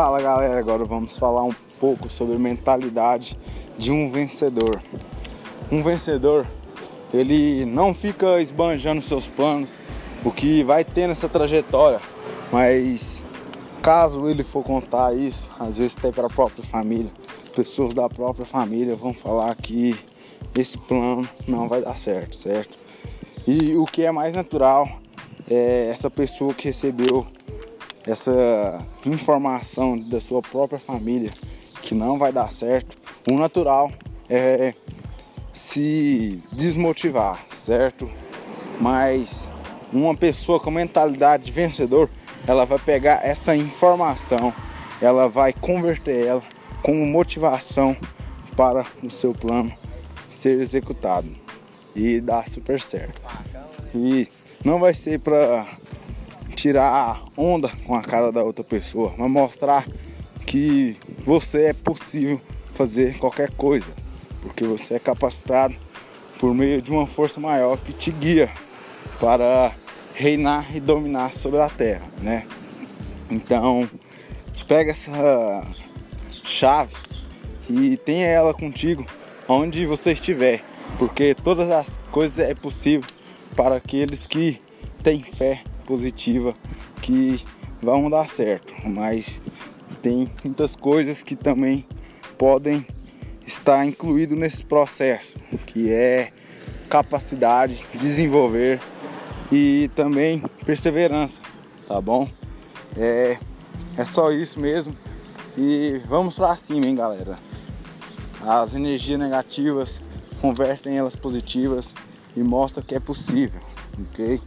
Fala galera, agora vamos falar um pouco sobre mentalidade de um vencedor. Um vencedor, ele não fica esbanjando seus planos, o que vai ter nessa trajetória, mas caso ele for contar isso, às vezes até para a própria família, pessoas da própria família vão falar que esse plano não vai dar certo, certo? E o que é mais natural é essa pessoa que recebeu essa informação da sua própria família que não vai dar certo, o natural é se desmotivar, certo? Mas uma pessoa com mentalidade de vencedor, ela vai pegar essa informação, ela vai converter ela como motivação para o seu plano ser executado e dar super certo. E não vai ser para tirar onda com a cara da outra pessoa, mas mostrar que você é possível fazer qualquer coisa, porque você é capacitado por meio de uma força maior que te guia para reinar e dominar sobre a terra, né? Então, pega essa chave e tenha ela contigo onde você estiver, porque todas as coisas é possível para aqueles que têm fé positiva que vão dar certo, mas tem muitas coisas que também podem estar incluído nesse processo, que é capacidade, desenvolver e também perseverança, tá bom? É, é só isso mesmo e vamos pra cima, hein, galera. As energias negativas convertem elas positivas e mostra que é possível, ok?